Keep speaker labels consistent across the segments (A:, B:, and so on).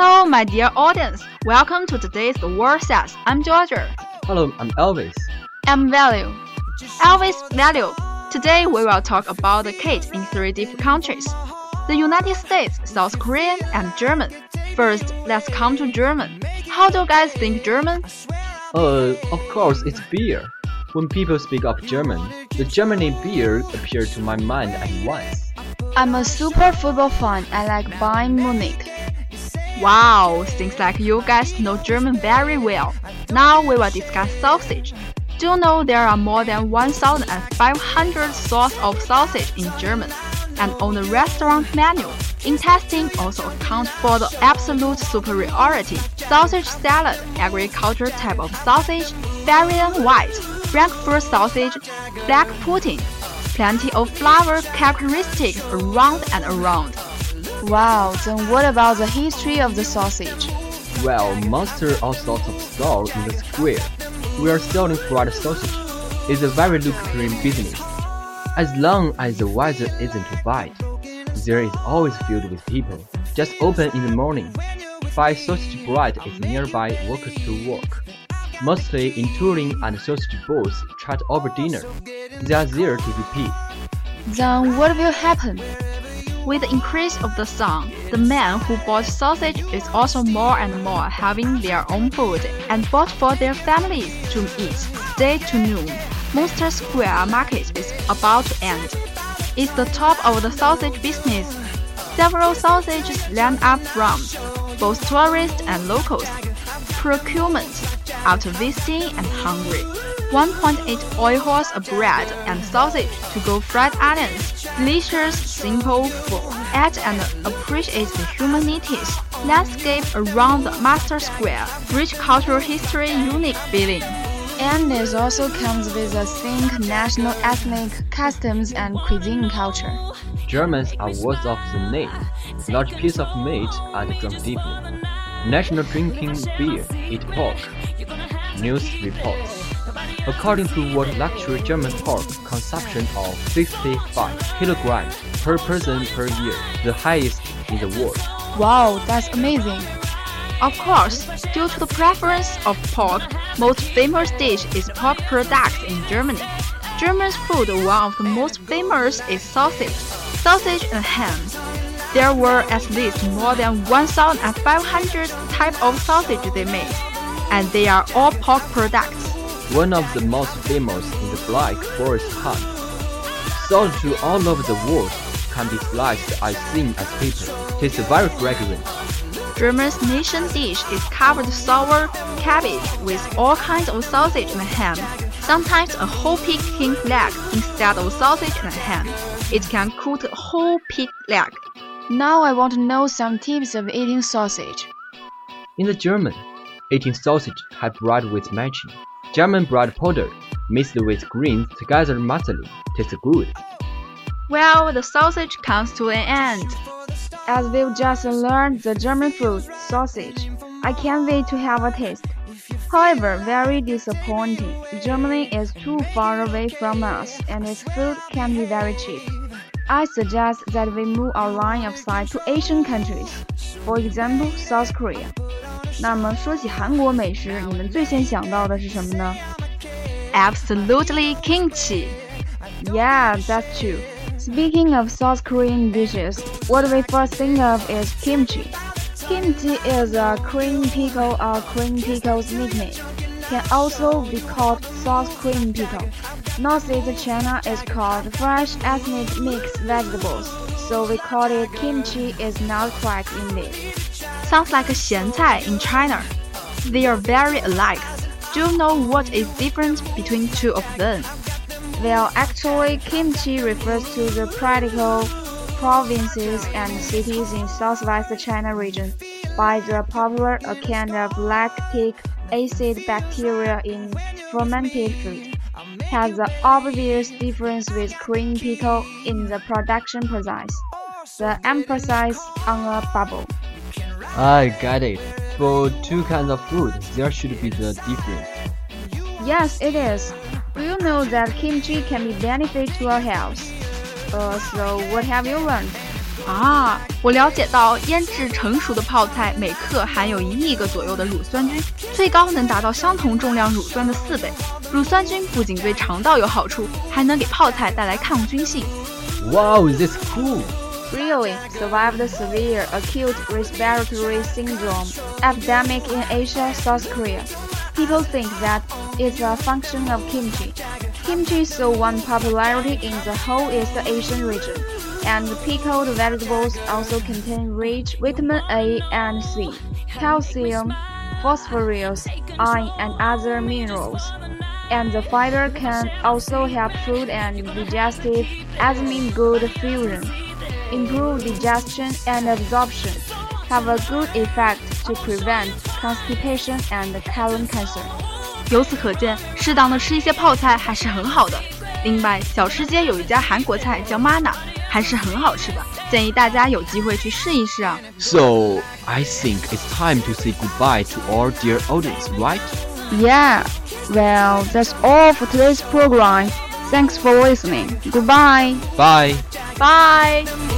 A: Hello, my dear audience. Welcome to today's The World Says. I'm Georgia.
B: Hello, I'm Elvis.
A: I'm Value. Elvis Value. Today we will talk about the kids in three different countries. The United States, South Korea, and German. First, let's come to German. How do you guys think German?
B: Uh, of course, it's beer. When people speak of German, the Germany beer appeared to my mind at once.
A: I'm a super football fan. I like Bayern Munich. Wow, seems like you guys know German very well. Now we will discuss sausage. Do you know there are more than 1,500 sorts of sausage in German? And on the restaurant menu, intestine also accounts for the absolute superiority. Sausage salad, agriculture type of sausage, Bavarian white, Frankfurt sausage, black pudding. Plenty of flavor characteristics around and around.
C: Wow, then what about the history of the sausage?
B: Well, monster all sorts of stall in the square. We are selling fried sausage. It's a very lucrative business. As long as the weather isn't too bad, there is always filled with people. Just open in the morning. Buy sausage bread is nearby workers to work. Mostly in touring and sausage booths chat over dinner. They are there to repeat.
C: Then what will happen?
A: With the increase of the sun, the man who bought sausage is also more and more having their own food and bought for their families to eat day to noon. Monster Square Market is about to end. It's the top of the sausage business. Several sausages land up from both tourists and locals. Procurement after visiting and hungry. 1.8 oil horse of bread and sausage to go fried onions. Delicious, simple food. Eat and appreciate the humanities. Landscape around the Master Square. Rich cultural history, unique feeling.
C: And this also comes with a think national ethnic customs and cuisine culture.
B: Germans are words of the name. Large piece of meat and drunk deeply. National drinking beer, eat pork. News reports. According to World Luxury German pork consumption of 65 kilograms per person per year, the highest in the world.
C: Wow, that's amazing.
A: Of course, due to the preference of pork, most famous dish is pork products in Germany. German food, one of the most famous is sausage, sausage and ham. There were at least more than 1,500 types of sausage they made, and they are all pork products.
B: One of the most famous in the Black Forest. Sold to all over the world, can be sliced as thin as paper. Tastes very fragrant.
A: German's nation dish is covered sour cabbage with all kinds of sausage and ham. Sometimes a whole pig king leg instead of sausage and ham. It can cook a whole pig leg.
C: Now I want to know some tips of eating sausage.
B: In the German, eating sausage have bread with matching. German bread powder mixed with greens together muscly tastes good.
A: Well, the sausage comes to an end
C: As we've just learned the German food, sausage. I can't wait to have a taste.
D: However, very disappointing. Germany is too far away from us and its food can be very cheap. I suggest that we move our line of sight to Asian countries, for example, South Korea. 那么说起韩国美食，你们最先想到的是什么呢
A: Absolutely kimchi.
D: Yeah, that's true. Speaking of South Korean dishes, what we first think of is kimchi. Kimchi is a cream pickle or cream pickle's nickname. Can also be called South cream pickle. Northeast China is called fresh ethnic mixed vegetables, so we call it kimchi is not correct indeed.
A: Sounds like a 咸菜 in China. They are very alike. Do you know what is different between two of them?
D: Well, actually, kimchi refers to the practical provinces and cities in southwest China region by the popular account of lactic acid bacteria in fermented food. Has the obvious difference with cream pickle in the production process. The emphasis on a bubble.
B: I get it. For two kinds of food, there should be the difference.
D: Yes, it is. Do you know that kimchi can be benefit to our health? Uh, so what have you learned?
A: 啊，我了解到腌制成熟的泡菜每克含有一亿个左右的乳酸菌，最高能达到相同重量乳酸的四倍。乳酸菌不仅对肠道有好处，还能给泡菜带来抗菌性。
B: Wow, this cool!
D: Really survived the severe acute respiratory syndrome epidemic in Asia, South Korea. People think that it's a function of kimchi. Kimchi saw one popularity in the whole East Asian region, and pickled vegetables also contain rich vitamin A and C, calcium, phosphorus, iron, and other minerals. And the fiber can also help food and digestive enzyme good fusion, improve digestion and absorption, have a good effect to prevent constipation and colon cancer.
A: 由此可见，适当的吃一些泡菜还是很好的。另外，小吃街有一家韩国菜叫 Mana，还是很好吃的，建议大家有机会去试一试啊。
B: So, I think it's time to say goodbye to our dear audience, right?
D: Yeah, well, that's all for today's program. Thanks for listening. Goodbye.
B: Bye.
A: Bye.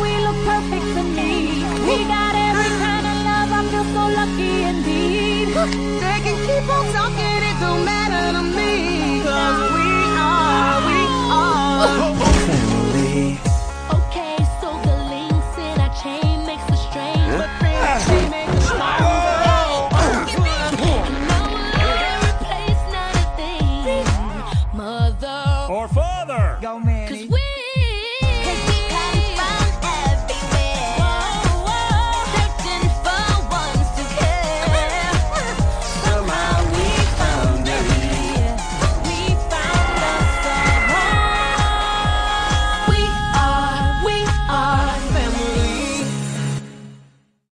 E: we look perfect to me. We got every kind of love, I feel so lucky indeed. They can keep on talking, it don't matter.